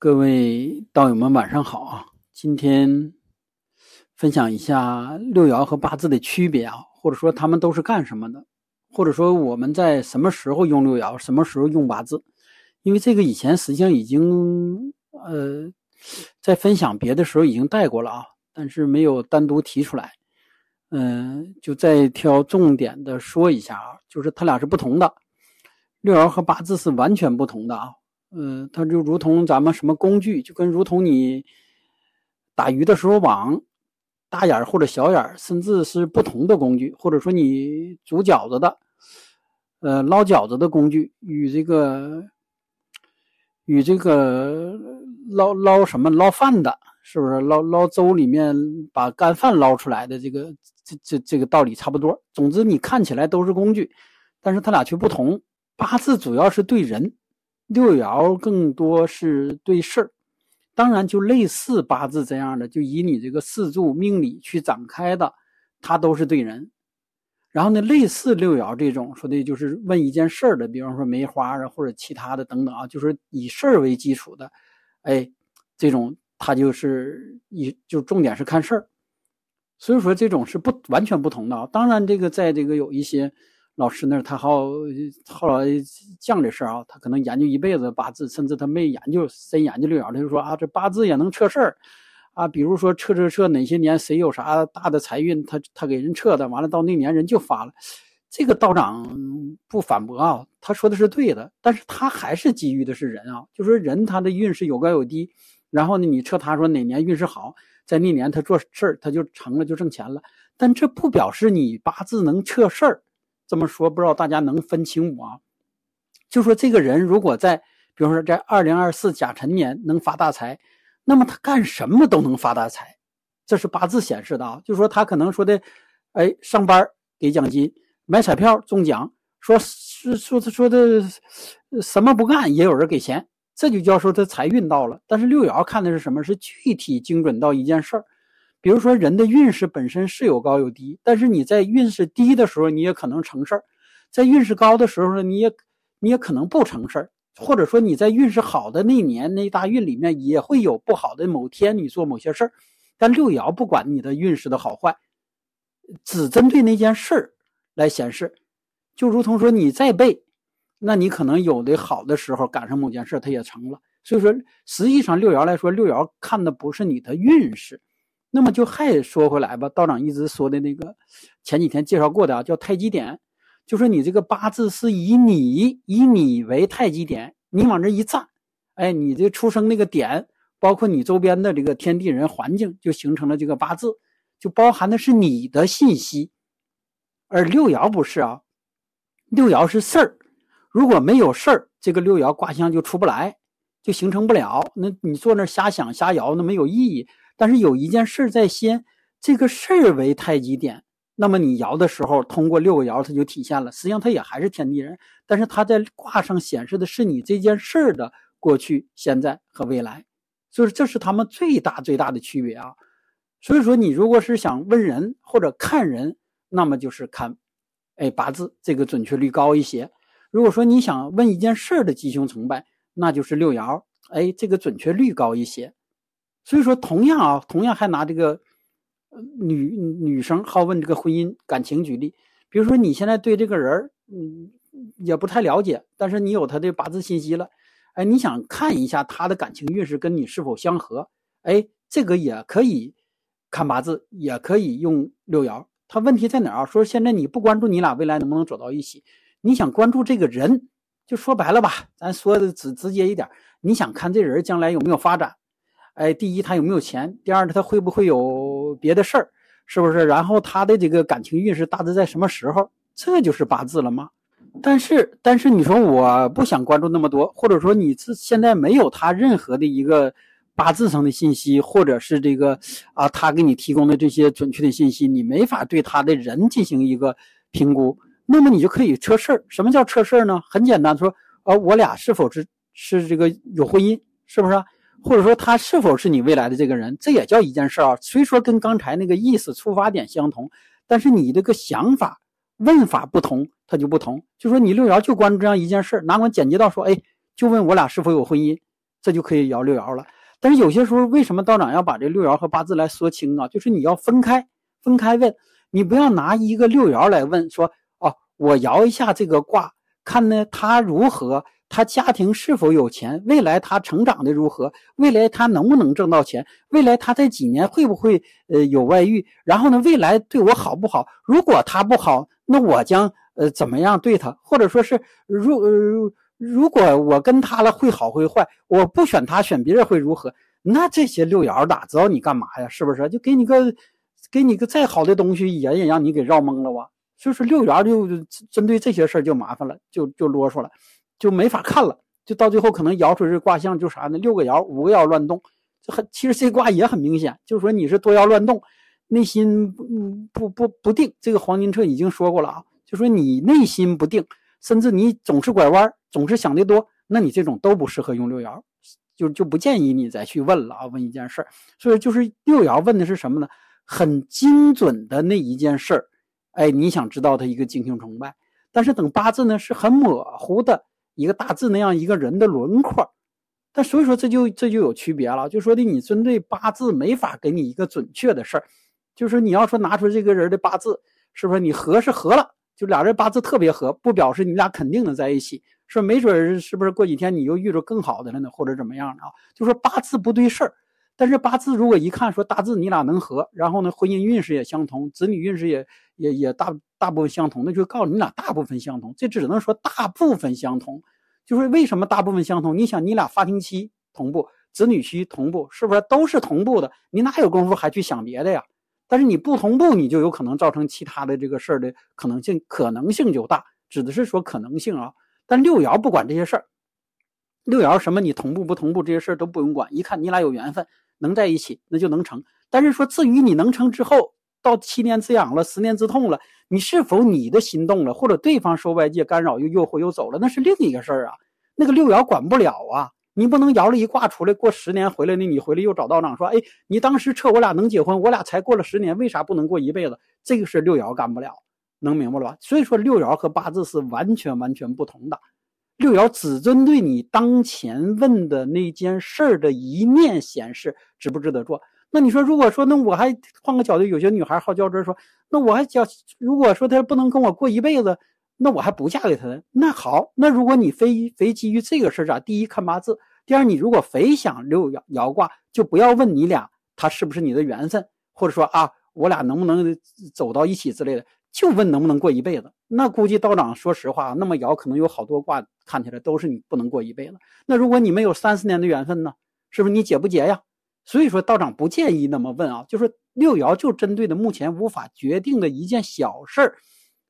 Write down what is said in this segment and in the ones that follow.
各位道友们，晚上好啊！今天分享一下六爻和八字的区别啊，或者说他们都是干什么的，或者说我们在什么时候用六爻，什么时候用八字？因为这个以前实际上已经呃在分享别的时候已经带过了啊，但是没有单独提出来。嗯，就再挑重点的说一下啊，就是它俩是不同的，六爻和八字是完全不同的啊。嗯，它就如同咱们什么工具，就跟如同你打鱼的时候网大眼或者小眼，甚至是不同的工具，或者说你煮饺子的，呃，捞饺子的工具与这个与这个捞捞什么捞饭的，是不是捞捞粥里面把干饭捞出来的这个这这这个道理差不多。总之，你看起来都是工具，但是它俩却不同。八字主要是对人。六爻更多是对事儿，当然就类似八字这样的，就以你这个四柱命理去展开的，它都是对人。然后呢，类似六爻这种说的就是问一件事儿的，比方说梅花啊或者其他的等等啊，就是以事儿为基础的，哎，这种它就是以就重点是看事儿。所以说这种是不完全不同的啊。当然这个在这个有一些。老师那儿，他好后来讲这事儿啊，他可能研究一辈子八字，甚至他没研究深研究六爻，他就说啊，这八字也能测事儿啊。比如说测测测哪些年谁有啥大的财运，他他给人测的，完了到那年人就发了。这个道长不反驳啊，他说的是对的，但是他还是基于的是人啊，就说人他的运势有高有低，然后呢，你测他说哪年运势好，在那年他做事儿他就成了就挣钱了，但这不表示你八字能测事儿。这么说不知道大家能分清不啊？就说这个人如果在，比如说在二零二四甲辰年能发大财，那么他干什么都能发大财，这是八字显示的啊。就说他可能说的，哎，上班给奖金，买彩票中奖，说是说他说的什么不干也有人给钱，这就叫说他财运到了。但是六爻看的是什么？是具体精准到一件事儿。比如说，人的运势本身是有高有低，但是你在运势低的时候，你也可能成事儿；在运势高的时候呢，你也你也可能不成事儿。或者说，你在运势好的那年那大运里面，也会有不好的某天你做某些事儿。但六爻不管你的运势的好坏，只针对那件事儿来显示。就如同说，你再背，那你可能有的好的时候赶上某件事，它也成了。所以说，实际上六爻来说，六爻看的不是你的运势。那么就还说回来吧，道长一直说的那个，前几天介绍过的啊，叫太极点，就说你这个八字是以你以你为太极点，你往这一站，哎，你这出生那个点，包括你周边的这个天地人环境，就形成了这个八字，就包含的是你的信息。而六爻不是啊，六爻是事儿，如果没有事儿，这个六爻卦象就出不来，就形成不了。那你坐那瞎想瞎摇，那没有意义。但是有一件事在先，这个事儿为太极点，那么你爻的时候，通过六个爻，它就体现了。实际上它也还是天地人，但是它在卦上显示的是你这件事儿的过去、现在和未来，所以这是他们最大最大的区别啊。所以说，你如果是想问人或者看人，那么就是看，哎，八字这个准确率高一些。如果说你想问一件事儿的吉凶成败，那就是六爻，哎，这个准确率高一些。所以说，同样啊，同样还拿这个女女生好问这个婚姻感情举例，比如说你现在对这个人儿嗯，也不太了解，但是你有他的八字信息了，哎，你想看一下他的感情运势跟你是否相合，哎，这个也可以看八字，也可以用六爻。他问题在哪儿啊？说现在你不关注你俩未来能不能走到一起，你想关注这个人，就说白了吧，咱说的直直接一点，你想看这人将来有没有发展。哎，第一他有没有钱？第二，他会不会有别的事儿？是不是？然后他的这个感情运势大致在什么时候？这就是八字了吗？但是，但是你说我不想关注那么多，或者说你自现在没有他任何的一个八字上的信息，或者是这个啊，他给你提供的这些准确的信息，你没法对他的人进行一个评估，那么你就可以测事儿。什么叫测事儿呢？很简单，说呃，我俩是否是是这个有婚姻？是不是？或者说他是否是你未来的这个人，这也叫一件事儿啊。虽说跟刚才那个意思出发点相同，但是你这个想法问法不同，它就不同。就说你六爻就关注这样一件事儿哪管简洁到说，哎，就问我俩是否有婚姻，这就可以摇六爻了。但是有些时候，为什么道长要把这六爻和八字来说清啊？就是你要分开，分开问，你不要拿一个六爻来问，说哦，我摇一下这个卦，看呢他如何，他家庭是否有钱，未来他成长的如何，未来他能不能挣到钱，未来他这几年会不会呃有外遇，然后呢，未来对我好不好？如果他不好，那我将呃怎么样对他？或者说是如呃。如果我跟他了会好会坏，我不选他选别人会如何？那这些六爻哪知道你干嘛呀？是不是？就给你个，给你个再好的东西也也让你给绕懵了哇！就是六爻就针对这些事儿就麻烦了，就就啰嗦了，就没法看了。就到最后可能摇出这卦象就啥呢？六个爻五个爻乱动，这很其实这卦也很明显，就是说你是多爻乱动，内心不不不不定。这个黄金彻已经说过了啊，就说你内心不定。甚至你总是拐弯，总是想的多，那你这种都不适合用六爻，就就不建议你再去问了啊。问一件事儿，所以就是六爻问的是什么呢？很精准的那一件事儿，哎，你想知道他一个精心崇拜，但是等八字呢是很模糊的一个大致那样一个人的轮廓，但所以说这就这就有区别了，就说的你针对八字没法给你一个准确的事儿，就是你要说拿出这个人的八字，是不是你合是合了？就俩人八字特别合，不表示你俩肯定能在一起，说没准是不是过几天你又遇着更好的了呢，或者怎么样的啊？就说八字不对事儿，但是八字如果一看说大致你俩能合，然后呢婚姻运势也相同，子女运势也也也大大部分相同，那就告诉你俩大部分相同，这只能说大部分相同。就是为什么大部分相同？你想你俩发情期同步，子女期同步，是不是都是同步的？你哪有功夫还去想别的呀？但是你不同步，你就有可能造成其他的这个事儿的可能性，可能性就大。指的是说可能性啊。但六爻不管这些事儿，六爻什么你同步不同步这些事儿都不用管，一看你俩有缘分，能在一起那就能成。但是说至于你能成之后，到七年之痒了，十年之痛了，你是否你的心动了，或者对方受外界干扰又诱惑又走了，那是另一个事儿啊。那个六爻管不了啊。你不能摇了一卦出来，过十年回来呢？你回来又找道长说：“哎，你当时测我俩能结婚，我俩才过了十年，为啥不能过一辈子？”这个是六爻干不了，能明白了吧？所以说六爻和八字是完全完全不同的。六爻只针对你当前问的那件事儿的一面显示值不值得做。那你说，如果说那我还换个角度，有些女孩好较真说：“那我还叫，如果说她不能跟我过一辈子，那我还不嫁给他呢？”那好，那如果你非非基于这个事儿啊，第一看八字。第二，你如果非想六爻爻卦，就不要问你俩他是不是你的缘分，或者说啊，我俩能不能走到一起之类的，就问能不能过一辈子。那估计道长说实话，那么爻可能有好多卦看起来都是你不能过一辈子。那如果你们有三十年的缘分呢，是不是你结不结呀？所以说道长不建议那么问啊，就是六爻就针对的目前无法决定的一件小事儿，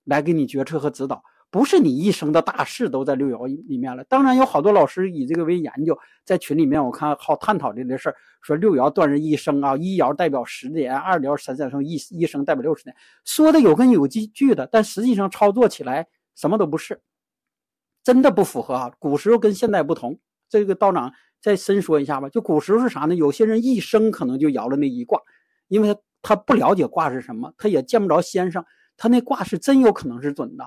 来给你决策和指导。不是你一生的大事都在六爻里面了。当然有好多老师以这个为研究，在群里面我看好探讨这个事儿，说六爻断人一生啊，一爻代表十年，二爻三三生一一生代表六十年，说的有根有据据的，但实际上操作起来什么都不是，真的不符合啊。古时候跟现在不同，这个道长再深说一下吧。就古时候是啥呢？有些人一生可能就摇了那一卦，因为他他不了解卦是什么，他也见不着先生，他那卦是真有可能是准的。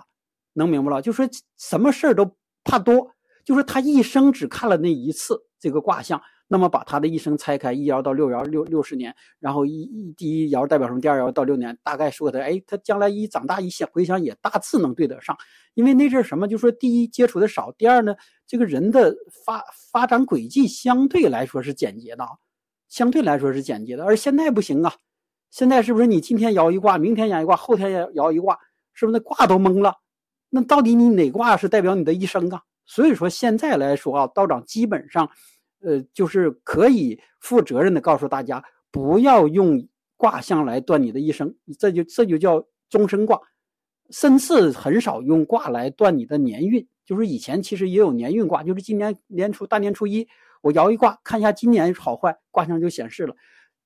能明白了，就说什么事儿都怕多，就是他一生只看了那一次这个卦象，那么把他的一生拆开，一爻到六爻六六十年，然后一一第一爻代表什么，第二爻到六年，大概说他，哎，他将来一长大一想回想也大致能对得上，因为那阵什么，就说第一接触的少，第二呢，这个人的发发展轨迹相对来说是简洁的，相对来说是简洁的，而现在不行啊，现在是不是你今天摇一卦，明天摇一卦，后天摇摇一卦，是不是那卦都懵了？那到底你哪卦是代表你的一生啊？所以说现在来说啊，道长基本上，呃，就是可以负责任的告诉大家，不要用卦象来断你的一生，这就这就叫终身卦，甚至很少用卦来断你的年运。就是以前其实也有年运卦，就是今年年初大年初一，我摇一卦看一下今年好坏，卦象就显示了。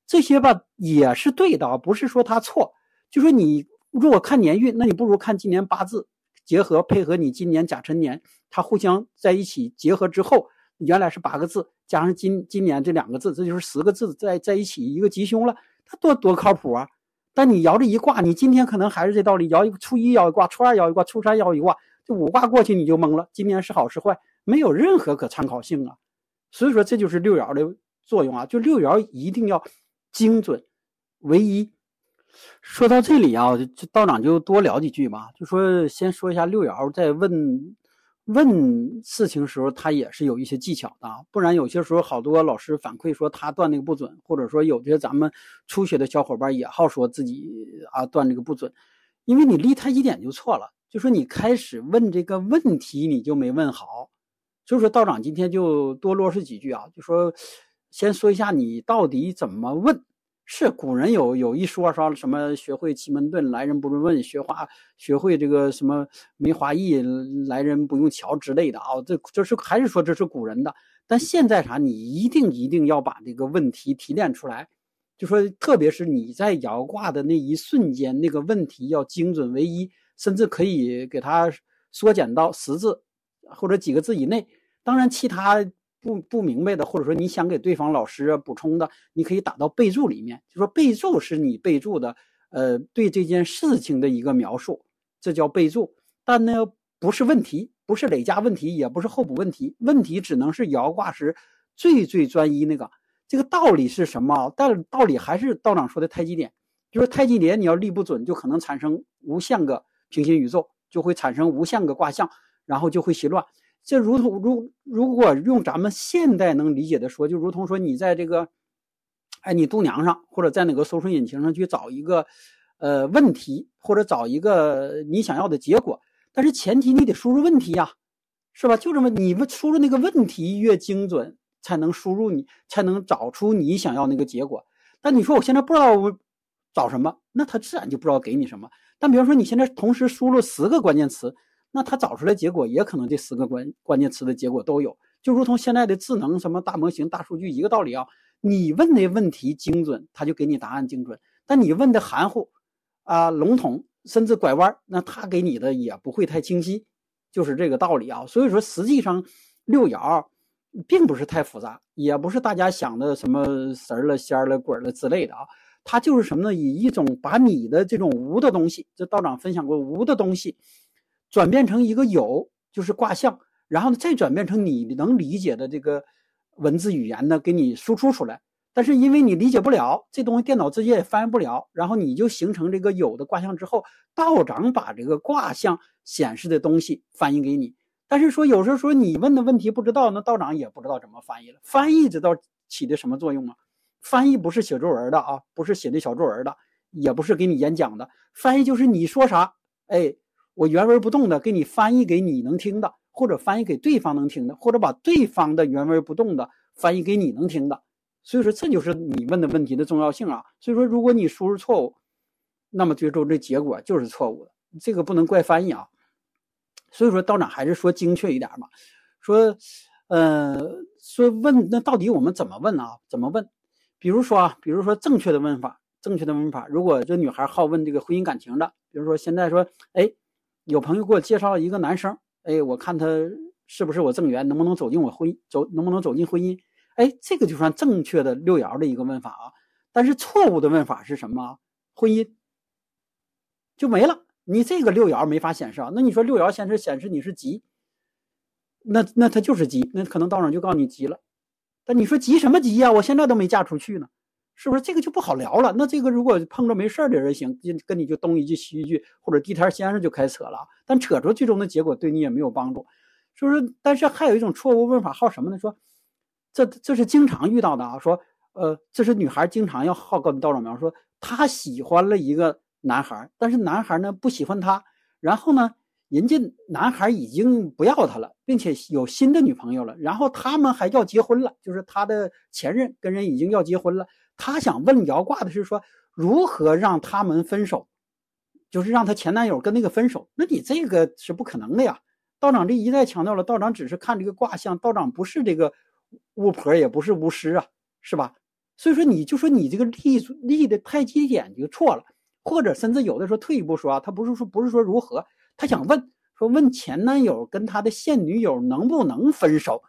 这些吧也是对的啊，不是说他错，就说你如果看年运，那你不如看今年八字。结合配合你今年甲辰年，它互相在一起结合之后，原来是八个字，加上今今年这两个字，这就是十个字在在一起一个吉凶了，它多多靠谱啊！但你摇这一卦，你今天可能还是这道理，摇一个初一摇一卦，初二摇一卦，初三摇一卦，这五卦过去你就懵了，今年是好是坏，没有任何可参考性啊！所以说这就是六爻的作用啊，就六爻一定要精准唯一。说到这里啊，道长就多聊几句吧，就说先说一下六爻再问。问事情时候，他也是有一些技巧的，不然有些时候好多老师反馈说他断那个不准，或者说有些咱们初学的小伙伴也好说自己啊断这个不准，因为你立太极点就错了，就说你开始问这个问题你就没问好，所以说道长今天就多啰嗦几句啊，就说先说一下你到底怎么问。是古人有有一说说什么学会奇门遁来人不用问，学花学会这个什么梅花易来人不用瞧之类的啊，这这是还是说这是古人的？但现在啥，你一定一定要把这个问题提炼出来，就说特别是你在摇卦的那一瞬间，那个问题要精准唯一，甚至可以给它缩减到十字或者几个字以内。当然其他。不不明白的，或者说你想给对方老师补充的，你可以打到备注里面，就说备注是你备注的，呃，对这件事情的一个描述，这叫备注。但呢，不是问题，不是累加问题，也不是候补问题，问题只能是摇卦时最最专一那个。这个道理是什么？但道理还是道长说的太极点，就是太极点你要立不准，就可能产生无限个平行宇宙，就会产生无限个卦象，然后就会邪乱。这如同如如果用咱们现代能理解的说，就如同说你在这个，哎，你度娘上或者在哪个搜索引擎上去找一个，呃，问题或者找一个你想要的结果，但是前提你得输入问题呀，是吧？就这么你们输入那个问题越精准，才能输入你才能找出你想要那个结果。但你说我现在不知道我找什么，那他自然就不知道给你什么。但比方说你现在同时输入十个关键词。那他找出来结果也可能这十个关关键词的结果都有，就如同现在的智能什么大模型、大数据一个道理啊。你问的问题精准，他就给你答案精准；但你问的含糊啊、笼统，甚至拐弯，那他给你的也不会太清晰，就是这个道理啊。所以说，实际上六爻并不是太复杂，也不是大家想的什么神了、仙了、鬼了之类的啊。它就是什么呢？以一种把你的这种无的东西，这道长分享过无的东西。转变成一个有，就是卦象，然后呢，再转变成你能理解的这个文字语言呢，给你输出出来。但是因为你理解不了这东西，电脑直接也翻译不了，然后你就形成这个有的卦象之后，道长把这个卦象显示的东西翻译给你。但是说有时候说你问的问题不知道，那道长也不知道怎么翻译了。翻译知道起的什么作用吗？翻译不是写作文的啊，不是写的小作文的，也不是给你演讲的。翻译就是你说啥，哎。我原文不动的给你翻译给你能听的，或者翻译给对方能听的，或者把对方的原文不动的翻译给你能听的。所以说，这就是你问的问题的重要性啊。所以说，如果你输入错误，那么最终这结果就是错误的。这个不能怪翻译啊。所以说，道长还是说精确一点嘛。说，呃，说问那到底我们怎么问啊？怎么问？比如说啊，比如说正确的问法，正确的问法。如果这女孩好问这个婚姻感情的，比如说现在说，哎。有朋友给我介绍了一个男生，哎，我看他是不是我正缘，能不能走进我婚姻，走能不能走进婚姻？哎，这个就算正确的六爻的一个问法啊。但是错误的问法是什么？婚姻就没了，你这个六爻没法显示啊。那你说六爻显示显示你是吉，那那他就是吉，那可能道长就告诉你急了。但你说急什么急呀？我现在都没嫁出去呢。是不是这个就不好聊了？那这个如果碰着没事的人行，就跟你就东一句西一句，或者地摊先生就开扯了。但扯出最终的结果对你也没有帮助，是不是？但是还有一种错误问法，好什么呢？说这这是经常遇到的啊。说呃，这是女孩经常要好告诉道长苗，说她喜欢了一个男孩，但是男孩呢不喜欢她，然后呢，人家男孩已经不要她了，并且有新的女朋友了，然后他们还要结婚了，就是他的前任跟人已经要结婚了。他想问摇卦的是说如何让他们分手，就是让他前男友跟那个分手。那你这个是不可能的呀！道长这一再强调了，道长只是看这个卦象，道长不是这个巫婆，也不是巫师啊，是吧？所以说你就说你这个立立的太极点就错了，或者甚至有的时候退一步说啊，他不是说不是说如何，他想问说问前男友跟他的现女友能不能分手。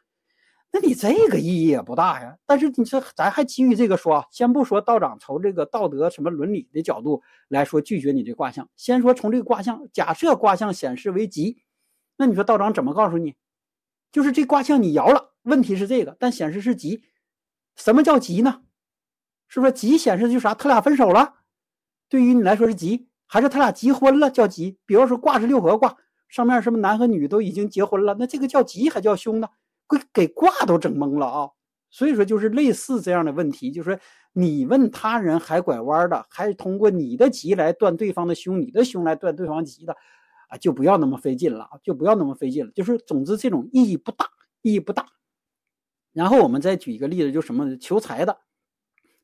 那你这个意义也不大呀。但是你这咱还基于这个说，先不说道长从这个道德什么伦理的角度来说拒绝你这卦象，先说从这个卦象，假设卦象显示为吉，那你说道长怎么告诉你？就是这卦象你摇了，问题是这个，但显示是吉。什么叫吉呢？是不是吉显示就啥？他俩分手了，对于你来说是吉，还是他俩结婚了叫吉？比如说卦是六合卦，上面什么男和女都已经结婚了，那这个叫吉还叫凶呢？给给卦都整懵了啊！所以说就是类似这样的问题，就是你问他人还拐弯的，还通过你的吉来断对方的凶，你的凶来断对方吉的，啊，就不要那么费劲了就不要那么费劲了。就是总之这种意义不大，意义不大。然后我们再举一个例子，就什么求财的，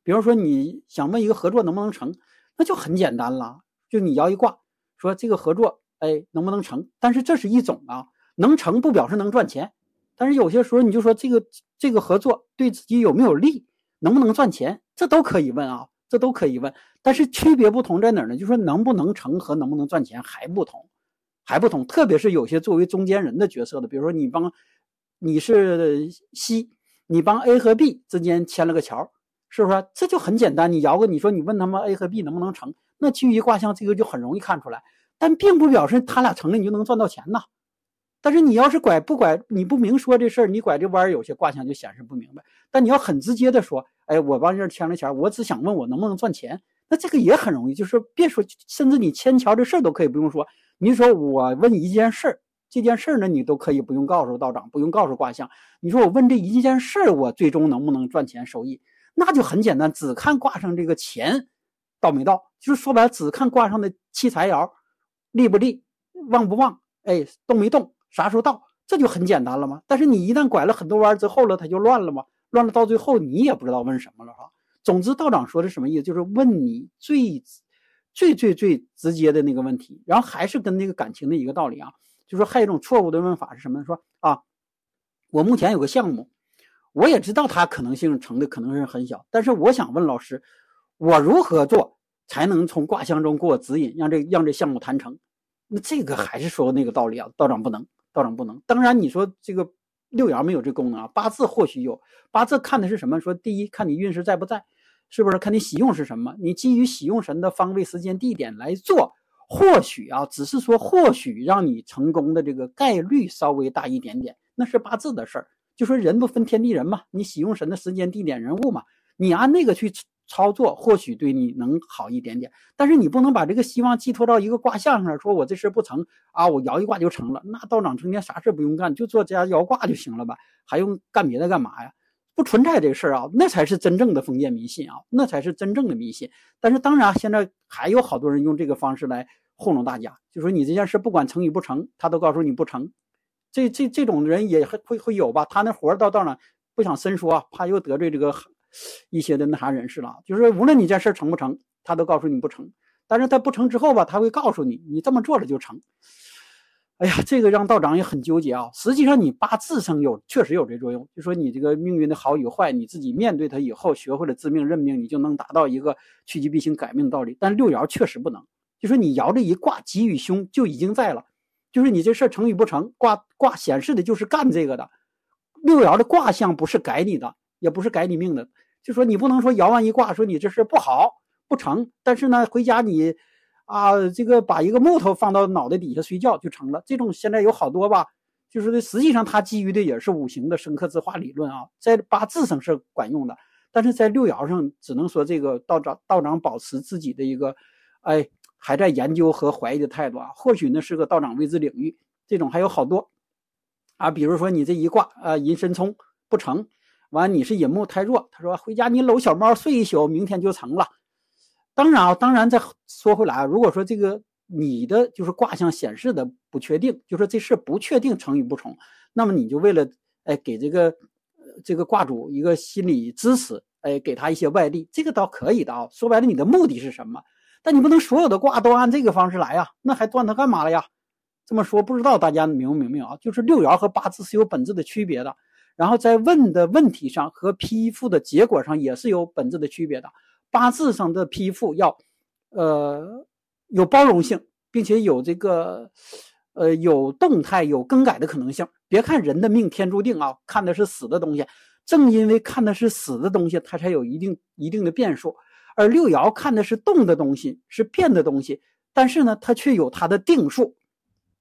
比如说你想问一个合作能不能成，那就很简单了，就你摇一卦，说这个合作，哎，能不能成？但是这是一种啊，能成不表示能赚钱。但是有些时候你就说这个这个合作对自己有没有利，能不能赚钱，这都可以问啊，这都可以问。但是区别不同在哪儿呢？就说能不能成和能不能赚钱还不同，还不同。特别是有些作为中间人的角色的，比如说你帮你是 C，你帮 A 和 B 之间牵了个桥，是不是？这就很简单，你摇个，你说你问他们 A 和 B 能不能成，那基于卦象这个就很容易看出来。但并不表示他俩成了你就能赚到钱呐。但是你要是拐不拐，你不明说这事儿，你拐这弯儿，有些卦象就显示不明白。但你要很直接的说，哎，我帮这牵了钱，我只想问我能不能赚钱，那这个也很容易，就是别说，甚至你牵桥这事儿都可以不用说。你说我问一件事儿，这件事儿呢，你都可以不用告诉道长，不用告诉卦象。你说我问这一件事儿，我最终能不能赚钱收益，那就很简单，只看卦上这个钱到没到，就是说白了，只看卦上的七财爻利不利，旺不旺，哎，动没动。啥时候到，这就很简单了吗？但是你一旦拐了很多弯之后了，它就乱了吗？乱了到最后你也不知道问什么了，哈。总之，道长说的什么意思？就是问你最最最最直接的那个问题，然后还是跟那个感情的一个道理啊。就说还有一种错误的问法是什么呢？说啊，我目前有个项目，我也知道它可能性成的可能是很小，但是我想问老师，我如何做才能从卦象中给我指引，让这让这项目谈成？那这个还是说那个道理啊，道长不能。道长不能，当然你说这个六爻没有这功能啊，八字或许有。八字看的是什么？说第一看你运势在不在，是不是？看你喜用是什么？你基于喜用神的方位、时间、地点来做，或许啊，只是说或许让你成功的这个概率稍微大一点点，那是八字的事儿。就说人不分天地人嘛，你喜用神的时间、地点、人物嘛，你按那个去。操作或许对你能好一点点，但是你不能把这个希望寄托到一个卦象上，说我这事不成啊，我摇一卦就成了。那道长成天啥事不用干，就做家摇卦就行了吧？还用干别的干嘛呀？不存在这个事儿啊，那才是真正的封建迷信啊，那才是真正的迷信。但是当然，现在还有好多人用这个方式来糊弄大家，就说你这件事不管成与不成，他都告诉你不成。这这这种人也会会有吧？他那活儿到道长不想深说，怕又得罪这个。一些的那啥人士了，就是无论你这事成不成，他都告诉你不成。但是他不成之后吧，他会告诉你，你这么做了就成。哎呀，这个让道长也很纠结啊。实际上你八字上有确实有这作用，就说你这个命运的好与坏，你自己面对它以后，学会了知命认命，你就能达到一个趋吉避凶、改命的道理。但六爻确实不能，就说你爻这一卦吉与凶就已经在了，就是你这事成与不成，卦卦显示的就是干这个的。六爻的卦象不是改你的，也不是改你命的。就说你不能说摇完一卦，说你这事不好不成，但是呢，回家你，啊，这个把一个木头放到脑袋底下睡觉就成了。这种现在有好多吧，就是实际上它基于的也是五行的生克制化理论啊，在八字上是管用的，但是在六爻上只能说这个道长道长保持自己的一个，哎，还在研究和怀疑的态度啊。或许呢是个道长未知领域，这种还有好多，啊，比如说你这一卦啊，寅申冲不成。完，你是引木太弱。他说：“回家你搂小猫睡一宿，明天就成了。”当然啊，当然再说回来啊，如果说这个你的就是卦象显示的不确定，就说这事不确定成与不成，那么你就为了哎给这个这个卦主一个心理支持，哎给他一些外力，这个倒可以的啊。说白了，你的目的是什么？但你不能所有的卦都按这个方式来呀，那还断它干嘛了呀？这么说不知道大家明不明白啊？就是六爻和八字是有本质的区别的。然后在问的问题上和批复的结果上也是有本质的区别的。八字上的批复要，呃，有包容性，并且有这个，呃，有动态、有更改的可能性。别看人的命天注定啊，看的是死的东西。正因为看的是死的东西，它才有一定一定的变数。而六爻看的是动的东西，是变的东西，但是呢，它却有它的定数。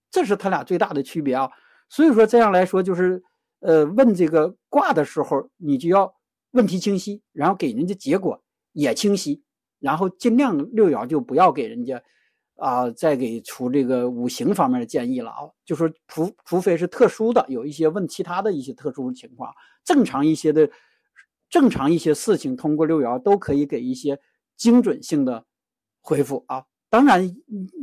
这是它俩最大的区别啊。所以说这样来说就是。呃，问这个卦的时候，你就要问题清晰，然后给人家结果也清晰，然后尽量六爻就不要给人家啊，再给出这个五行方面的建议了啊。就说除除非是特殊的，有一些问其他的一些特殊情况，正常一些的，正常一些事情，通过六爻都可以给一些精准性的回复啊。当然，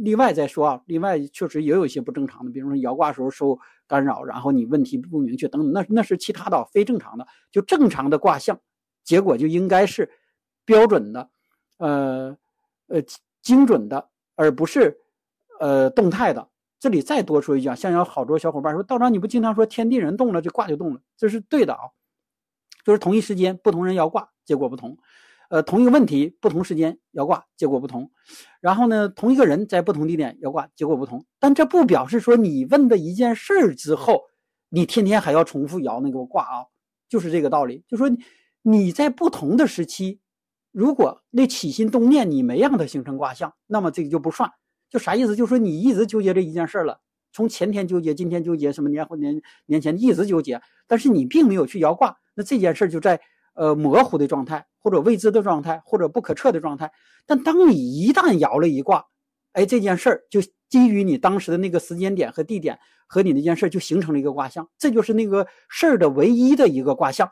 例外再说啊，例外确实也有一些不正常的，比如说摇卦时候受干扰，然后你问题不明确等等，那那是其他的非正常的。就正常的卦象，结果就应该是标准的，呃呃精准的，而不是呃动态的。这里再多说一句啊，像有好多小伙伴说，道长你不经常说天地人动了，这卦就动了，这是对的啊，就是同一时间不同人摇卦，结果不同。呃，同一个问题，不同时间摇卦，结果不同。然后呢，同一个人在不同地点摇卦，结果不同。但这不表示说你问的一件事儿之后，你天天还要重复摇那个卦啊，就是这个道理。就说你在不同的时期，如果那起心动念你没让它形成卦象，那么这个就不算。就啥意思？就说你一直纠结这一件事儿了，从前天纠结，今天纠结，什么年后年年前一直纠结，但是你并没有去摇卦，那这件事就在。呃，模糊的状态，或者未知的状态，或者不可测的状态。但当你一旦摇了一卦，哎，这件事儿就基于你当时的那个时间点和地点和你那件事儿就形成了一个卦象，这就是那个事儿的唯一的一个卦象，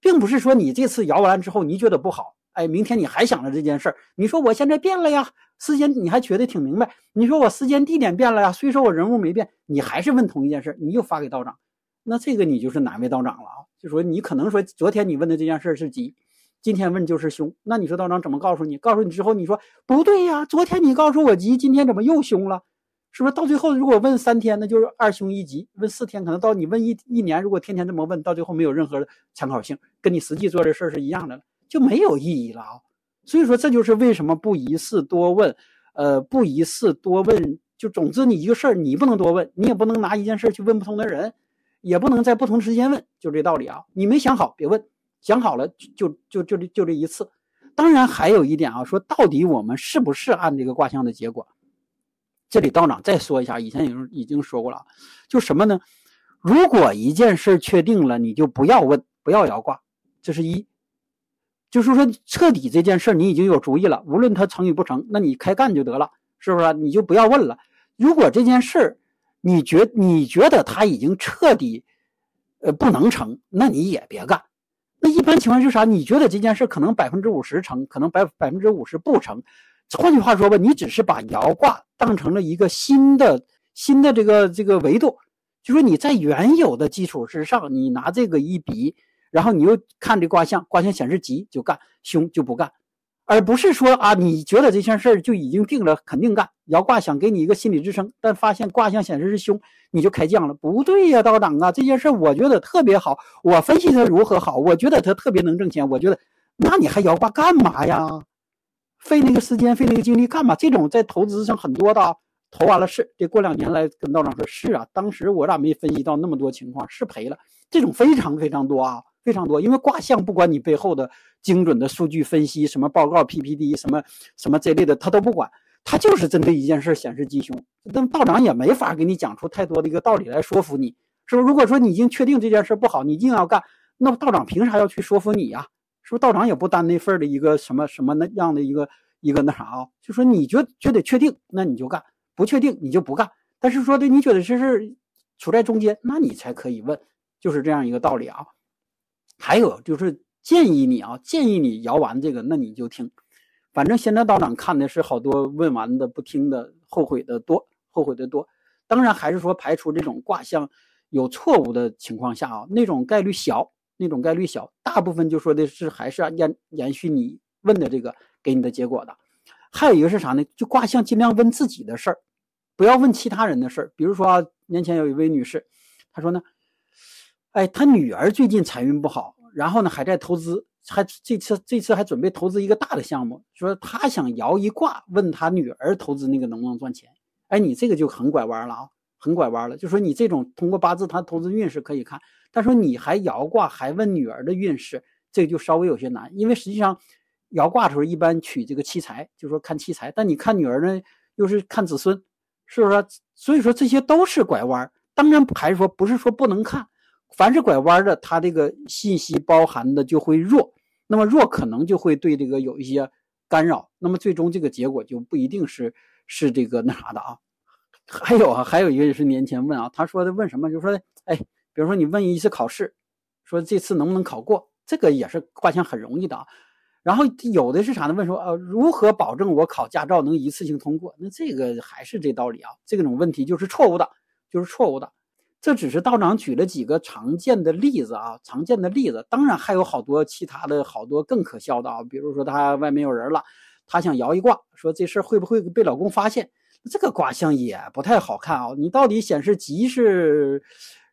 并不是说你这次摇完之后你觉得不好，哎，明天你还想着这件事儿，你说我现在变了呀，时间你还觉得挺明白，你说我时间地点变了呀，虽说我人物没变，你还是问同一件事，你又发给道长。那这个你就是难为道长了啊！就说你可能说昨天你问的这件事是吉，今天问就是凶。那你说道长怎么告诉你？告诉你之后你说不对呀，昨天你告诉我吉，今天怎么又凶了？是不是到最后如果问三天，那就是二凶一吉；问四天，可能到你问一一年，如果天天这么问，到最后没有任何参考性，跟你实际做这事儿是一样的了，就没有意义了啊！所以说这就是为什么不一事多问，呃，不一事多问，就总之你一个事儿你不能多问，你也不能拿一件事去问不同的人。也不能在不同时间问，就这道理啊！你没想好别问，想好了就就就这就这一次。当然还有一点啊，说到底我们是不是按这个卦象的结果？这里道长再说一下，以前已经已经说过了，就什么呢？如果一件事确定了，你就不要问，不要摇卦，这是一。就是说彻底这件事你已经有主意了，无论它成与不成，那你开干就得了，是不是？你就不要问了。如果这件事你觉你觉得他已经彻底，呃，不能成，那你也别干。那一般情况是啥？你觉得这件事可能百分之五十成，可能百百分之五十不成。换句话说吧，你只是把摇卦当成了一个新的新的这个这个维度，就说你在原有的基础之上，你拿这个一比，然后你又看这卦象，卦象显示吉就干，凶就不干。而不是说啊，你觉得这件事儿就已经定了，肯定干。摇卦想给你一个心理支撑，但发现卦象显示是凶，你就开犟了。不对呀，道长啊，这件事儿我觉得特别好，我分析它如何好，我觉得它特别能挣钱。我觉得，那你还摇卦干嘛呀？费那个时间，费那个精力干嘛？这种在投资上很多的，投完了是，这过两年来跟道长说，是啊，当时我咋没分析到那么多情况？是赔了，这种非常非常多啊。非常多，因为卦象不管你背后的精准的数据分析，什么报告、PPT，什么什么这类的，他都不管，他就是针对一件事显示吉凶。那道长也没法给你讲出太多的一个道理来说服你，是不？如果说你已经确定这件事不好，你硬要干，那道长凭啥要去说服你呀？是不？道长也不担那份的一个什么什么那样的一个一个那啥啊？就说你觉觉得确定，那你就干；不确定，你就不干。但是说的你觉得这是处在中间，那你才可以问，就是这样一个道理啊。还有就是建议你啊，建议你摇完这个，那你就听。反正现在道长看的是好多问完的不听的，后悔的多，后悔的多。当然还是说排除这种卦象有错误的情况下啊，那种概率小，那种概率小。大部分就说的是还是延延续你问的这个给你的结果的。还有一个是啥呢？就卦象尽量问自己的事儿，不要问其他人的事儿。比如说年前有一位女士，她说呢。哎，他女儿最近财运不好，然后呢还在投资，还这次这次还准备投资一个大的项目，说他想摇一卦，问他女儿投资那个能不能赚钱。哎，你这个就很拐弯了啊，很拐弯了。就说你这种通过八字他投资运势可以看，但说你还摇卦还问女儿的运势，这个就稍微有些难，因为实际上摇卦的时候一般取这个妻财，就说看妻财，但你看女儿呢又是看子孙，是不是？所以说这些都是拐弯。当然还是说不是说不能看。凡是拐弯的，它这个信息包含的就会弱，那么弱可能就会对这个有一些干扰，那么最终这个结果就不一定是是这个那啥的啊。还有啊，还有一个也是年前问啊，他说的问什么，就说哎，比如说你问一次考试，说这次能不能考过，这个也是卦象很容易的啊。然后有的是啥呢？问说呃，如何保证我考驾照能一次性通过？那这个还是这道理啊，这种问题就是错误的，就是错误的。这只是道长举了几个常见的例子啊，常见的例子。当然还有好多其他的好多更可笑的啊，比如说他外面有人了，他想摇一卦，说这事会不会被老公发现？这个卦象也不太好看啊！你到底显示吉是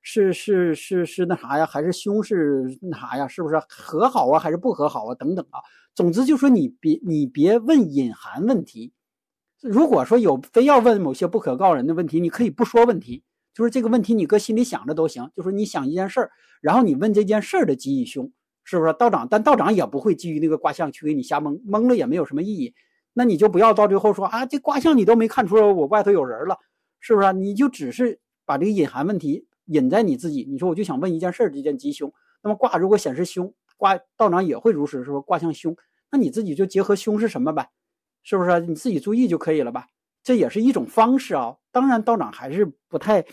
是是是是那啥呀，还是凶是那啥呀？是不是和好啊，还是不和好啊？等等啊！总之就说你别你别问隐含问题。如果说有非要问某些不可告人的问题，你可以不说问题，就是这个问题你搁心里想着都行。就是你想一件事儿，然后你问这件事儿的吉与凶，是不是道长？但道长也不会基于那个卦象去给你瞎蒙，蒙了也没有什么意义。那你就不要到最后说啊，这卦象你都没看出我外头有人了，是不是？你就只是把这个隐含问题隐在你自己。你说我就想问一件事儿，这件吉凶。那么卦如果显示凶，卦道长也会如实说卦象凶，那你自己就结合凶是什么呗，是不是？你自己注意就可以了吧？这也是一种方式啊。当然，道长还是不太，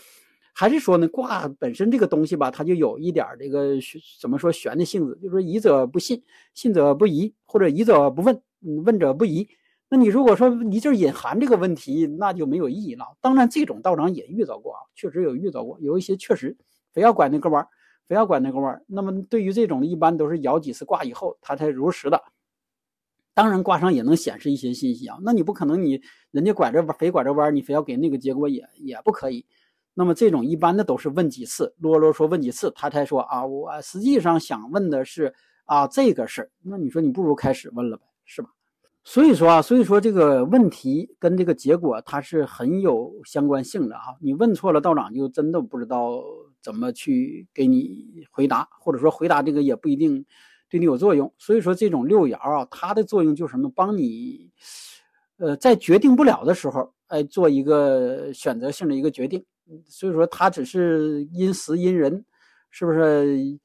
还是说呢，卦本身这个东西吧，它就有一点这个怎么说玄的性子，就是说疑者不信，信者不疑，或者疑者不问，问者不疑。那你如果说你这隐含这个问题，那就没有意义了。当然，这种道长也遇到过啊，确实有遇到过，有一些确实非要拐那个弯，非要拐那个弯。那么对于这种，一般都是摇几次卦以后，他才如实的。当然，卦上也能显示一些信息啊。那你不可能，你人家拐着弯，非拐着弯，你非要给那个结果也也不可以。那么这种一般的都是问几次，啰啰说问几次，他才说啊，我实际上想问的是啊这个事儿。那你说你不如开始问了呗，是吧？所以说啊，所以说这个问题跟这个结果它是很有相关性的啊。你问错了，道长就真的不知道怎么去给你回答，或者说回答这个也不一定对你有作用。所以说这种六爻啊，它的作用就是什么？帮你，呃，在决定不了的时候，哎，做一个选择性的一个决定。所以说它只是因时因人，是不是？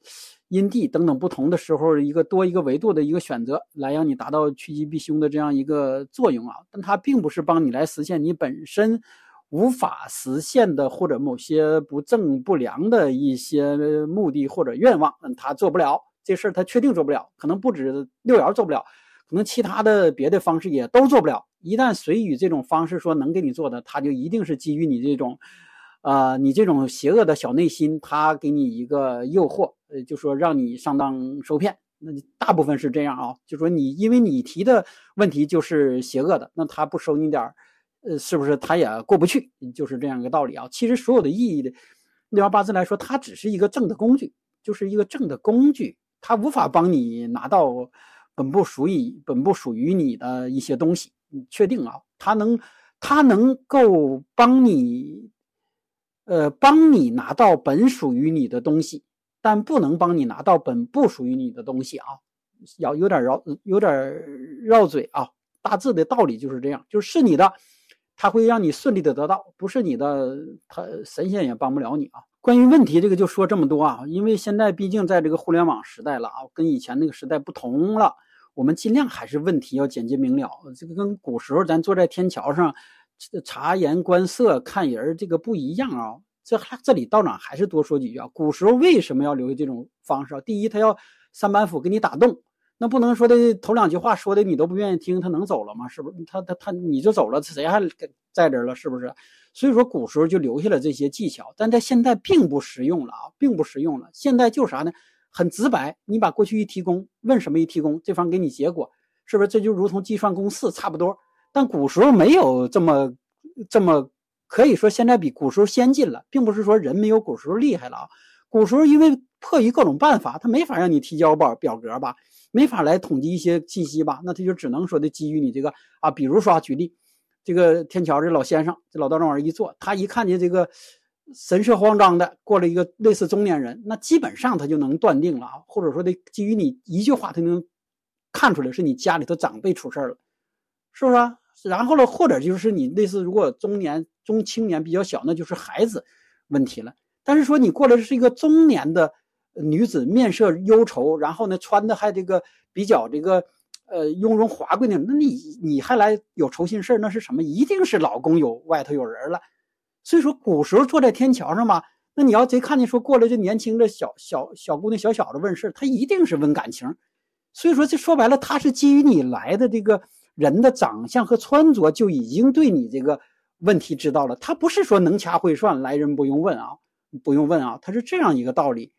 因地等等不同的时候，一个多一个维度的一个选择，来让你达到趋吉避凶的这样一个作用啊。但它并不是帮你来实现你本身无法实现的或者某些不正不良的一些目的或者愿望。嗯，他做不了这事儿，他确定做不了。可能不止六爻做不了，可能其他的别的方式也都做不了。一旦随与这种方式说能给你做的，他就一定是基于你这种。啊，你这种邪恶的小内心，他给你一个诱惑，呃，就说让你上当受骗。那大部分是这样啊，就说你因为你提的问题就是邪恶的，那他不收你点儿，呃，是不是他也过不去？就是这样一个道理啊。其实所有的意义的六爻八字来说，它只是一个正的工具，就是一个正的工具，他无法帮你拿到本不属于本不属于你的一些东西。你确定啊？他能，他能够帮你。呃，帮你拿到本属于你的东西，但不能帮你拿到本不属于你的东西啊！要有点绕，有点绕嘴啊。大致的道理就是这样，就是你的，他会让你顺利的得到；不是你的，他神仙也帮不了你啊。关于问题这个就说这么多啊，因为现在毕竟在这个互联网时代了啊，跟以前那个时代不同了。我们尽量还是问题要简洁明了，这个跟古时候咱坐在天桥上。察言观色看人，这个不一样啊。这还这里道长还是多说几句啊。古时候为什么要留下这种方式啊？第一，他要三板斧给你打动，那不能说的头两句话说的你都不愿意听，他能走了吗？是不是？他他他你就走了，谁还在这儿了？是不是？所以说古时候就留下了这些技巧，但在现在并不实用了啊，并不实用了。现在就啥呢？很直白，你把过去一提供，问什么一提供，这方给你结果，是不是？这就如同计算公式差不多。但古时候没有这么，这么可以说现在比古时候先进了，并不是说人没有古时候厉害了啊。古时候因为迫于各种办法，他没法让你提交表表格吧，没法来统计一些信息吧，那他就只能说的基于你这个啊，比如说举例，这个天桥这老先生，这老道长往这一坐，他一看见这个神色慌张的过了一个类似中年人，那基本上他就能断定了啊，或者说的基于你一句话，他能看出来是你家里头长辈出事了，是不是啊？然后呢，或者就是你类似，如果中年、中青年比较小，那就是孩子问题了。但是说你过来是一个中年的女子，面色忧愁，然后呢穿的还这个比较这个呃雍容华贵的，那你你还来有愁心事那是什么？一定是老公有外头有人了。所以说古时候坐在天桥上嘛，那你要贼看见说过来这年轻的小小小姑娘小小的问事，他一定是问感情。所以说这说白了，他是基于你来的这个人的长相和穿着就已经对你这个问题知道了。他不是说能掐会算，来人不用问啊，不用问啊，他是这样一个道理。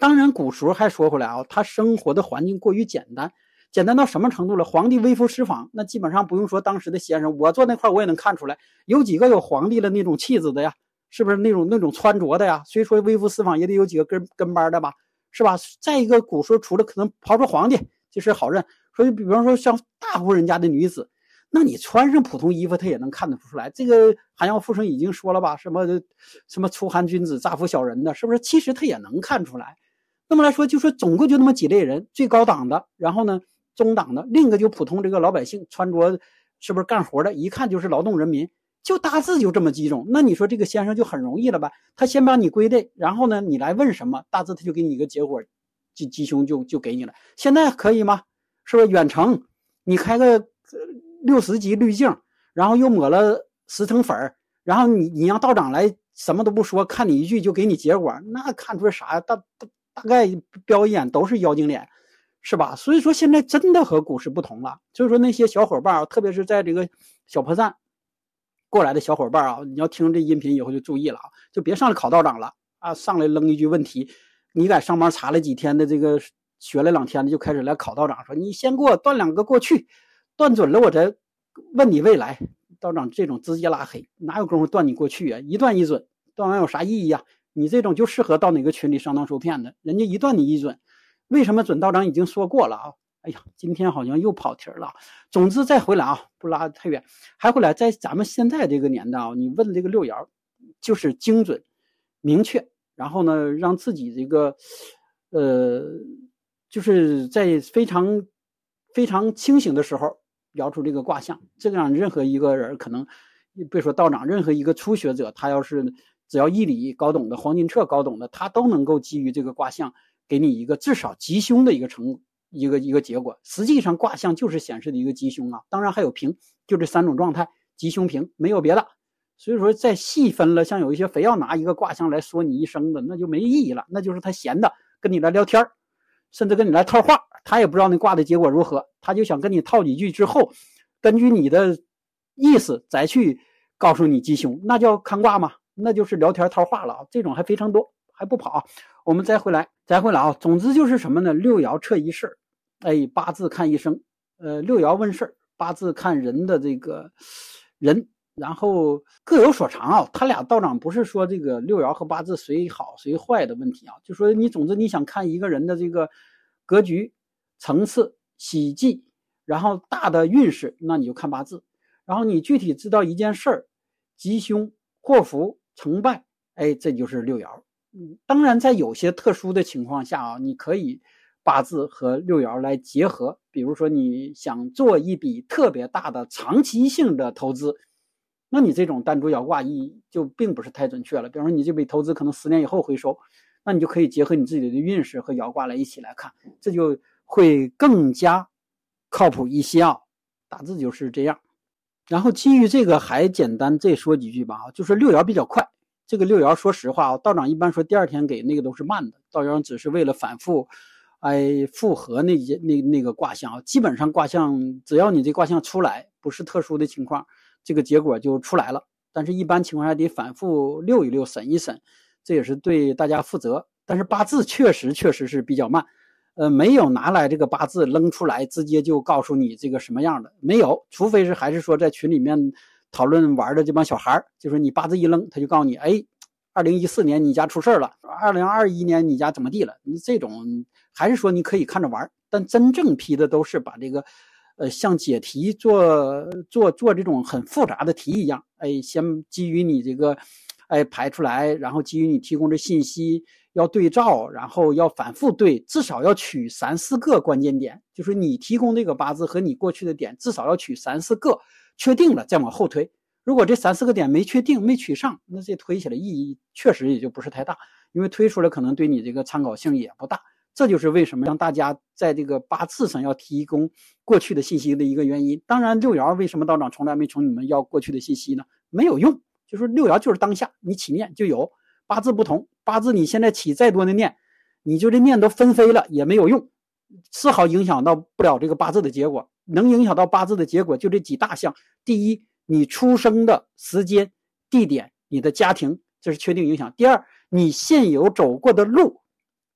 当然古时候还说回来啊，他生活的环境过于简单。简单到什么程度了？皇帝微服私访，那基本上不用说。当时的先生，我坐那块我也能看出来，有几个有皇帝的那种气质的呀？是不是那种那种穿着的呀？所以说微服私访也得有几个跟跟班的吧？是吧？再一个，古时候除了可能刨出皇帝，就是好认。所以，比方说像大户人家的女子，那你穿上普通衣服，他也能看得出来。这个韩耀富生已经说了吧？什么什么粗寒君子，诈服小人的，是不是？其实他也能看出来。那么来说，就说总共就那么几类人，最高档的，然后呢？中档的，另一个就普通这个老百姓穿着，是不是干活的？一看就是劳动人民，就大致就这么几种。那你说这个先生就很容易了吧？他先把你归类，然后呢，你来问什么，大致他就给你一个结果，吉吉凶就就给你了。现在可以吗？是不是远程？你开个六十级滤镜，然后又抹了十层粉儿，然后你你让道长来什么都不说，看你一句就给你结果，那看出来啥呀？大大大概标一眼都是妖精脸。是吧？所以说现在真的和股市不同了。所以说那些小伙伴啊，特别是在这个小破站过来的小伙伴啊，你要听这音频以后就注意了啊，就别上来考道长了啊！上来扔一句问题，你在上班查了几天的这个学了两天的，就开始来考道长，说你先给我断两个过去，断准了我再问你未来。道长这种直接拉黑，哪有功夫断你过去啊？一断一准，断完有啥意义呀？你这种就适合到哪个群里上当受骗的，人家一断你一准。为什么准道长已经说过了啊？哎呀，今天好像又跑题了。总之再回来啊，不拉太远，还回来，在咱们现在这个年代啊，你问这个六爻，就是精准、明确，然后呢，让自己这个，呃，就是在非常非常清醒的时候摇出这个卦象，这个让任何一个人可能，别说道长，任何一个初学者，他要是只要易理搞懂的，黄金册搞懂的，他都能够基于这个卦象。给你一个至少吉凶的一个成一个一个结果，实际上卦象就是显示的一个吉凶啊，当然还有平，就这三种状态，吉凶平，没有别的。所以说再细分了，像有一些非要拿一个卦象来说你一生的，那就没意义了，那就是他闲的跟你来聊天甚至跟你来套话，他也不知道那卦的结果如何，他就想跟你套几句之后，根据你的意思再去告诉你吉凶，那叫看卦吗？那就是聊天套话了啊，这种还非常多。还不跑，我们再回来，再回来啊！总之就是什么呢？六爻测一事儿，哎，八字看一生。呃，六爻问事儿，八字看人的这个人，然后各有所长啊。他俩道长不是说这个六爻和八字谁好谁坏的问题啊，就说你总之你想看一个人的这个格局、层次、喜忌，然后大的运势，那你就看八字。然后你具体知道一件事儿，吉凶祸福成败，哎，这就是六爻。嗯，当然，在有些特殊的情况下啊，你可以八字和六爻来结合。比如说，你想做一笔特别大的长期性的投资，那你这种单独爻卦意就并不是太准确了。比方说，你这笔投资可能十年以后回收，那你就可以结合你自己的运势和爻卦来一起来看，这就会更加靠谱一些啊。大致就是这样。然后基于这个，还简单再说几句吧啊，就是六爻比较快。这个六爻，说实话啊，道长一般说第二天给那个都是慢的，道长只是为了反复，哎，复合那些那那个卦象啊，基本上卦象只要你这卦象出来，不是特殊的情况，这个结果就出来了。但是，一般情况下得反复溜一溜，审一审，这也是对大家负责。但是八字确实确实是比较慢，呃，没有拿来这个八字扔出来，直接就告诉你这个什么样的，没有，除非是还是说在群里面。讨论玩的这帮小孩儿，就是你八字一扔，他就告诉你，哎，二零一四年你家出事儿了，二零二一年你家怎么地了？你这种还是说你可以看着玩，但真正批的都是把这个，呃，像解题做做做这种很复杂的题一样，哎，先基于你这个，哎排出来，然后基于你提供的信息要对照，然后要反复对，至少要取三四个关键点，就是你提供这个八字和你过去的点，至少要取三四个。确定了再往后推，如果这三四个点没确定、没取上，那这推起来意义确实也就不是太大，因为推出来可能对你这个参考性也不大。这就是为什么让大家在这个八字上要提供过去的信息的一个原因。当然，六爻为什么道长从来没从你们要过去的信息呢？没有用，就说六爻就是当下你起念就有，八字不同，八字你现在起再多的念，你就这念都纷飞了也没有用，丝毫影响到不了这个八字的结果。能影响到八字的结果就这几大项：第一，你出生的时间、地点、你的家庭，这是确定影响；第二，你现有走过的路。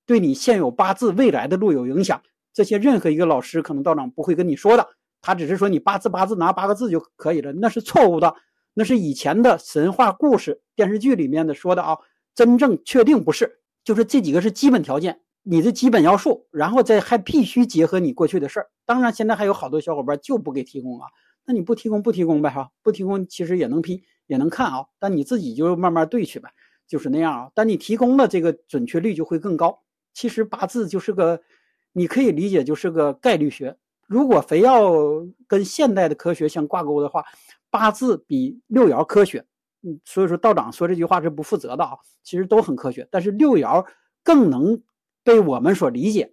对你现有八字未来的路有影响，这些任何一个老师可能道长不会跟你说的，他只是说你八字八字拿八个字就可以了，那是错误的，那是以前的神话故事电视剧里面的说的啊，真正确定不是，就是这几个是基本条件，你的基本要素，然后再还必须结合你过去的事儿。当然现在还有好多小伙伴就不给提供啊，那你不提供不提供呗哈，不提供其实也能批也能看啊，但你自己就慢慢对去呗，就是那样啊，但你提供了这个准确率就会更高。其实八字就是个，你可以理解就是个概率学。如果非要跟现代的科学相挂钩的话，八字比六爻科学。所以说道长说这句话是不负责的啊。其实都很科学，但是六爻更能被我们所理解。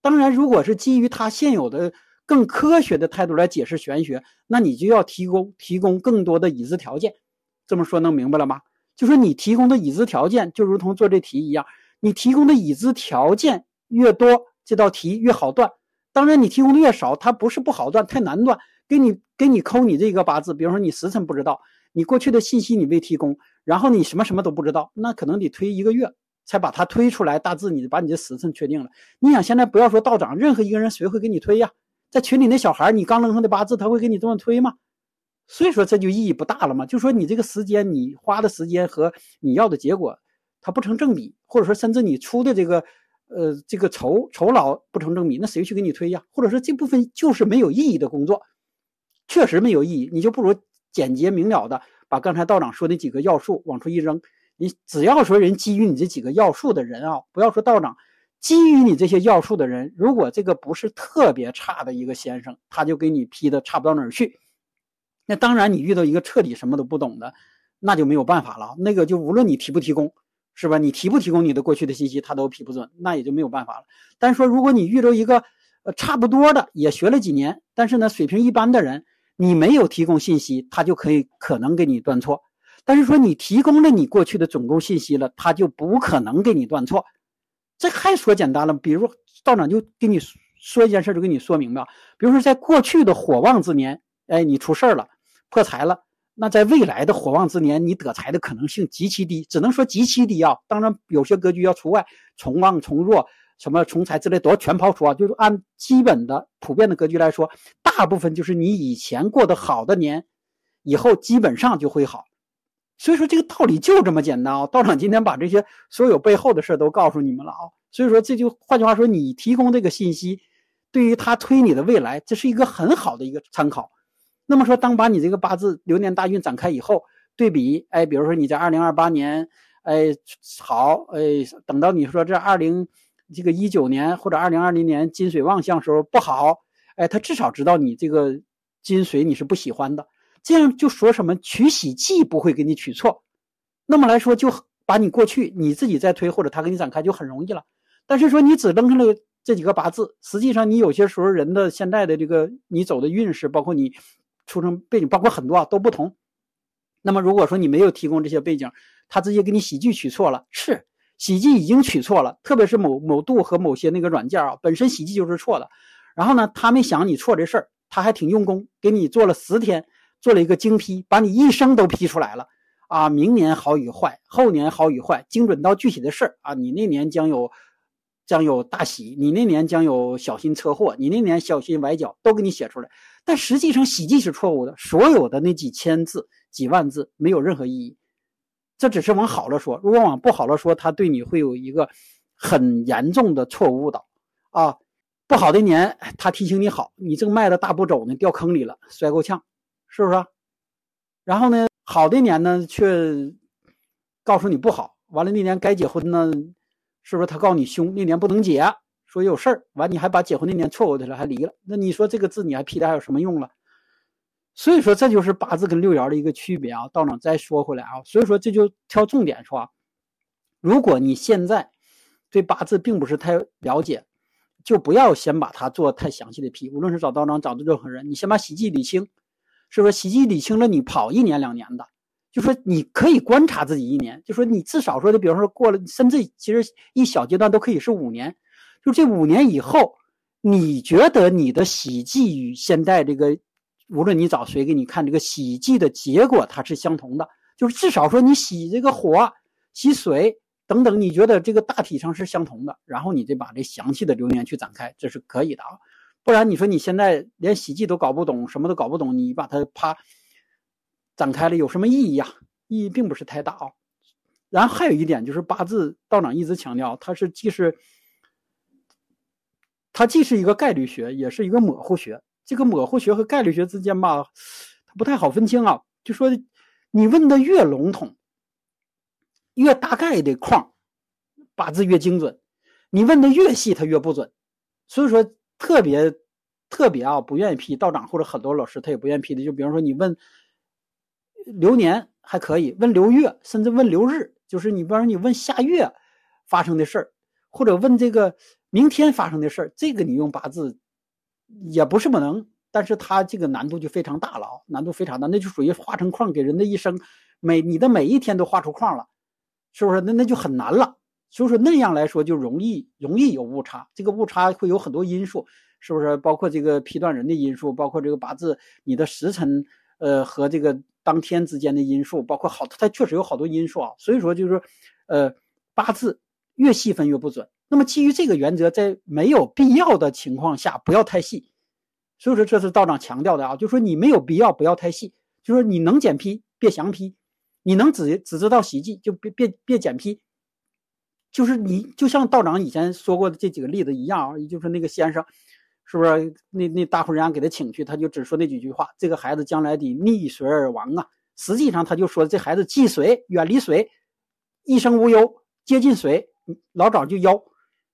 当然，如果是基于他现有的更科学的态度来解释玄学，那你就要提供提供更多的已知条件。这么说能明白了吗？就说你提供的已知条件，就如同做这题一样。你提供的已知条件越多，这道题越好断。当然，你提供的越少，它不是不好断，太难断。给你给你抠你这个八字，比如说你时辰不知道，你过去的信息你未提供，然后你什么什么都不知道，那可能得推一个月才把它推出来。大致你把你的时辰确定了。你想现在不要说道长，任何一个人谁会给你推呀？在群里那小孩，你刚扔上的八字，他会给你这么推吗？所以说这就意义不大了嘛。就说你这个时间，你花的时间和你要的结果。它不成正比，或者说甚至你出的这个，呃，这个酬酬劳不成正比，那谁去给你推呀？或者说这部分就是没有意义的工作，确实没有意义，你就不如简洁明了的把刚才道长说那几个要素往出一扔。你只要说人基于你这几个要素的人啊，不要说道长，基于你这些要素的人，如果这个不是特别差的一个先生，他就给你批的差不到哪儿去。那当然，你遇到一个彻底什么都不懂的，那就没有办法了。那个就无论你提不提供。是吧？你提不提供你的过去的信息，他都批不准，那也就没有办法了。但是说，如果你遇到一个呃差不多的，也学了几年，但是呢水平一般的人，你没有提供信息，他就可以可能给你断错。但是说你提供了你过去的总共信息了，他就不可能给你断错。这还说简单了，比如道长就给你说一件事，就给你说明白。比如说在过去的火旺之年，哎，你出事儿了，破财了。那在未来的火旺之年，你得财的可能性极其低，只能说极其低啊。当然，有些格局要除外，从旺从弱，什么从财之类都要全抛除啊。就是按基本的普遍的格局来说，大部分就是你以前过得好的年，以后基本上就会好。所以说这个道理就这么简单啊。道长今天把这些所有背后的事都告诉你们了啊。所以说这就换句话说，你提供这个信息，对于他推你的未来，这是一个很好的一个参考。那么说，当把你这个八字流年大运展开以后，对比，哎，比如说你在二零二八年，哎，好，哎，等到你说这二零这个一九年或者二零二零年金水旺相时候不好，哎，他至少知道你这个金水你是不喜欢的，这样就说什么取喜忌不会给你取错，那么来说就把你过去你自己再推或者他给你展开就很容易了，但是说你只扔上了这几个八字，实际上你有些时候人的现在的这个你走的运势，包括你。出生背景包括很多啊都不同，那么如果说你没有提供这些背景，他直接给你喜剧取错了，是喜剧已经取错了，特别是某某度和某些那个软件啊，本身喜剧就是错的，然后呢，他没想你错这事儿，他还挺用功，给你做了十天，做了一个精批，把你一生都批出来了啊，明年好与坏，后年好与坏，精准到具体的事儿啊，你那年将有。将有大喜，你那年将有小心车祸，你那年小心崴脚，都给你写出来。但实际上喜忌是错误的，所有的那几千字、几万字没有任何意义。这只是往好了说，如果往不好了说，他对你会有一个很严重的错误误导啊。不好的年，他提醒你好，你正迈着大步走呢，掉坑里了，摔够呛，是不是？然后呢，好的年呢，却告诉你不好，完了那年该结婚呢。是不是他告诉你凶那年不能结，说有事儿，完你还把结婚那年错过去了，还离了，那你说这个字你还批的还有什么用了？所以说这就是八字跟六爻的一个区别啊。道长再说回来啊，所以说这就挑重点说啊。如果你现在对八字并不是太了解，就不要先把它做太详细的批。无论是找道长找的任何人，你先把喜忌理清，是不是？喜忌理清了，你跑一年两年的，就说你可以观察自己一年，就说你至少说的，比方说过了，甚至其实一小阶段都可以是五年，就这五年以后，你觉得你的喜忌与现在这个，无论你找谁给你看这个喜忌的结果，它是相同的，就是至少说你喜这个火，喜水。等等，你觉得这个大体上是相同的，然后你再把这详细的流年去展开，这是可以的啊。不然你说你现在连喜忌都搞不懂，什么都搞不懂，你把它啪展开了有什么意义啊？意义并不是太大啊。然后还有一点就是八字道长一直强调，它是既是它既是一个概率学，也是一个模糊学。这个模糊学和概率学之间吧，它不太好分清啊。就说你问的越笼统。越大概的框，八字越精准。你问的越细，它越不准。所以说，特别特别啊，不愿意批道长或者很多老师他也不愿意批的。就比方说，你问流年还可以，问流月，甚至问流日，就是你比方说你问下月发生的事儿，或者问这个明天发生的事儿，这个你用八字也不是不能，但是它这个难度就非常大了啊，难度非常大，那就属于画成框给人的一生，每你的每一天都画出框了。是不是？那那就很难了。所以说那样来说就容易容易有误差。这个误差会有很多因素，是不是？包括这个批断人的因素，包括这个八字你的时辰，呃，和这个当天之间的因素，包括好，它确实有好多因素啊。所以说就是，呃，八字越细分越不准。那么基于这个原则，在没有必要的情况下不要太细。所以说这是道长强调的啊，就说你没有必要不要太细，就说你能简批别详批。你能只只知道喜忌，就别别别简批，就是你就像道长以前说过的这几个例子一样啊，就是那个先生，是不是那那大户人家给他请去，他就只说那几句话，这个孩子将来得逆水而亡啊。实际上他就说这孩子忌水，远离水，一生无忧；接近水，老早就夭，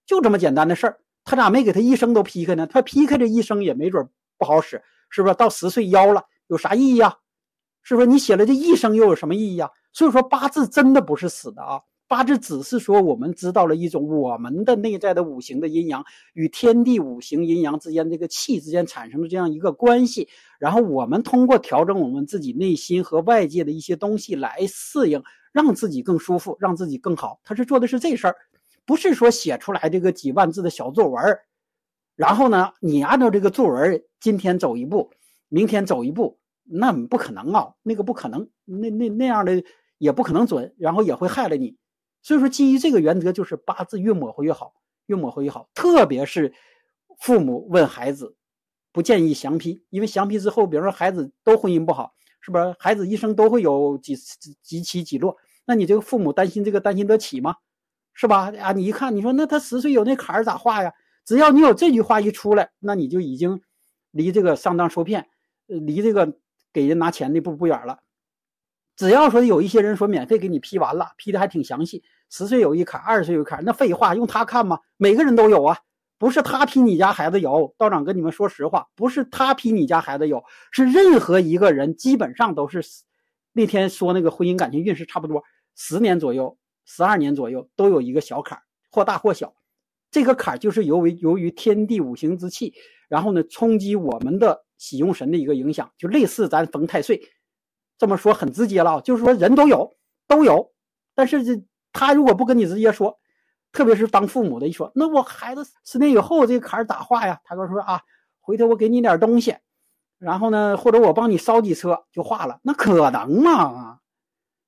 就这么简单的事儿。他咋没给他一生都劈开呢？他劈开这一生也没准不好使，是不是？到十岁夭了，有啥意义啊？是不是你写了这一生又有什么意义啊？所以说八字真的不是死的啊，八字只是说我们知道了一种我们的内在的五行的阴阳与天地五行阴阳之间这个气之间产生的这样一个关系，然后我们通过调整我们自己内心和外界的一些东西来适应，让自己更舒服，让自己更好。他是做的是这事儿，不是说写出来这个几万字的小作文然后呢，你按照这个作文今天走一步，明天走一步。那不可能啊，那个不可能，那那那样的也不可能准，然后也会害了你。所以说，基于这个原则，就是八字越模糊越好，越模糊越好。特别是父母问孩子，不建议详批，因为详批之后，比如说孩子都婚姻不好，是不是？孩子一生都会有几几起几落，那你这个父母担心这个担心得起吗？是吧？啊，你一看，你说那他十岁有那坎儿咋画呀？只要你有这句话一出来，那你就已经离这个上当受骗，离这个。给人拿钱那步不远了，只要说有一些人说免费给你批完了，批的还挺详细，十岁有一坎，二十岁有一坎，那废话用他看吗？每个人都有啊，不是他批你家孩子有，道长跟你们说实话，不是他批你家孩子有，是任何一个人基本上都是，那天说那个婚姻感情运势差不多十年左右，十二年左右都有一个小坎儿，或大或小，这个坎儿就是由于由于天地五行之气，然后呢冲击我们的。喜用神的一个影响，就类似咱逢太岁，这么说很直接了，就是说人都有都有，但是这他如果不跟你直接说，特别是当父母的一说，那我孩子十年以后这个坎儿咋画呀？他就说啊，回头我给你点东西，然后呢，或者我帮你烧几车就化了，那可能吗？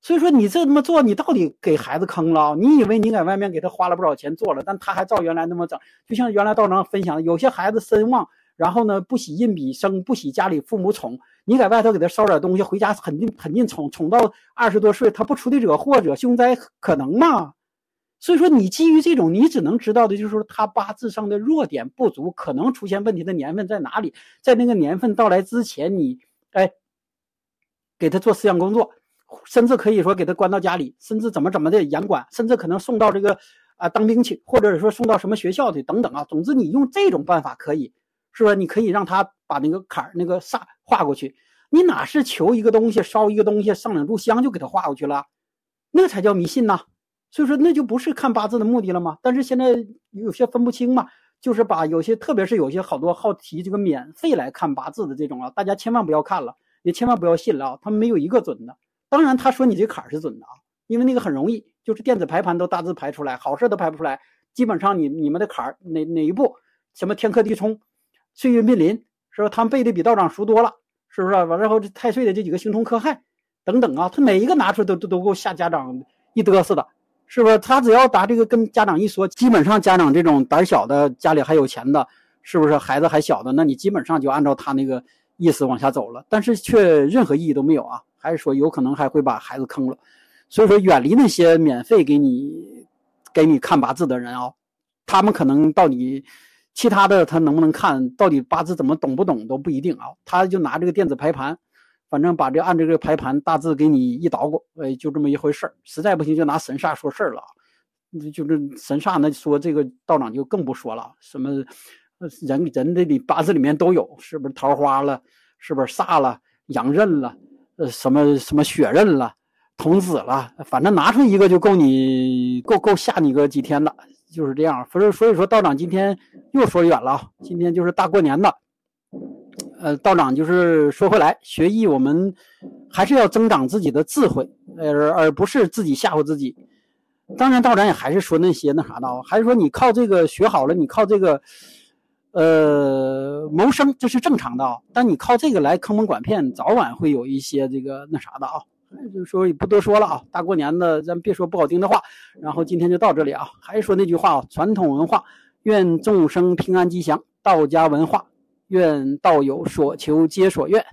所以说你这么做，你到底给孩子坑了？你以为你在外面给他花了不少钱做了，但他还照原来那么整，就像原来道长分享的，有些孩子身旺。然后呢，不喜印比生，不喜家里父母宠。你在外头给他烧点东西，回家肯定肯定宠宠到二十多岁，他不出力惹祸惹凶灾，可能吗？所以说，你基于这种，你只能知道的就是说他八字上的弱点不足，可能出现问题的年份在哪里？在那个年份到来之前，你哎，给他做思想工作，甚至可以说给他关到家里，甚至怎么怎么的严管，甚至可能送到这个啊当兵去，或者说送到什么学校去等等啊。总之，你用这种办法可以。是吧？你可以让他把那个坎儿、那个煞画过去。你哪是求一个东西，烧一个东西，上两炷香就给他画过去了？那才叫迷信呐！所以说，那就不是看八字的目的了吗？但是现在有些分不清嘛，就是把有些，特别是有些好多好提这个免费来看八字的这种啊，大家千万不要看了，也千万不要信了啊！他们没有一个准的。当然，他说你这坎儿是准的啊，因为那个很容易，就是电子排盘都大致排出来，好事都排不出来。基本上你你们的坎儿哪哪一步，什么天克地冲，岁运并临，是吧？他们背的比道长熟多了，是不是？完了后这太岁的这几个星冲克害等等啊，他每一个拿出来都都都够吓家长一嘚瑟的。是不是他只要答这个跟家长一说，基本上家长这种胆小的，家里还有钱的，是不是孩子还小的，那你基本上就按照他那个意思往下走了，但是却任何意义都没有啊，还是说有可能还会把孩子坑了，所以说远离那些免费给你给你看八字的人啊，他们可能到底其他的他能不能看到底八字怎么懂不懂都不一定啊，他就拿这个电子排盘。反正把这按这个排盘大致给你一捣鼓，哎，就这么一回事儿。实在不行就拿神煞说事儿了，就是神煞那说这个道长就更不说了。什么人人的里八字里面都有，是不是桃花了，是不是煞了，阳刃了，呃，什么什么血刃了，童子了，反正拿出一个就够你够够吓你个几天的，就是这样。所以所以说道长今天又说远了，今天就是大过年的。呃，道长就是说回来，学艺我们还是要增长自己的智慧，而而不是自己吓唬自己。当然，道长也还是说那些那啥的啊，还是说你靠这个学好了，你靠这个呃谋生，这是正常的啊。但你靠这个来坑蒙拐骗，早晚会有一些这个那啥的啊。就说也不多说了啊，大过年的，咱别说不好听的话。然后今天就到这里啊，还是说那句话啊，传统文化，愿众生平安吉祥，道家文化。愿道友所求皆所愿。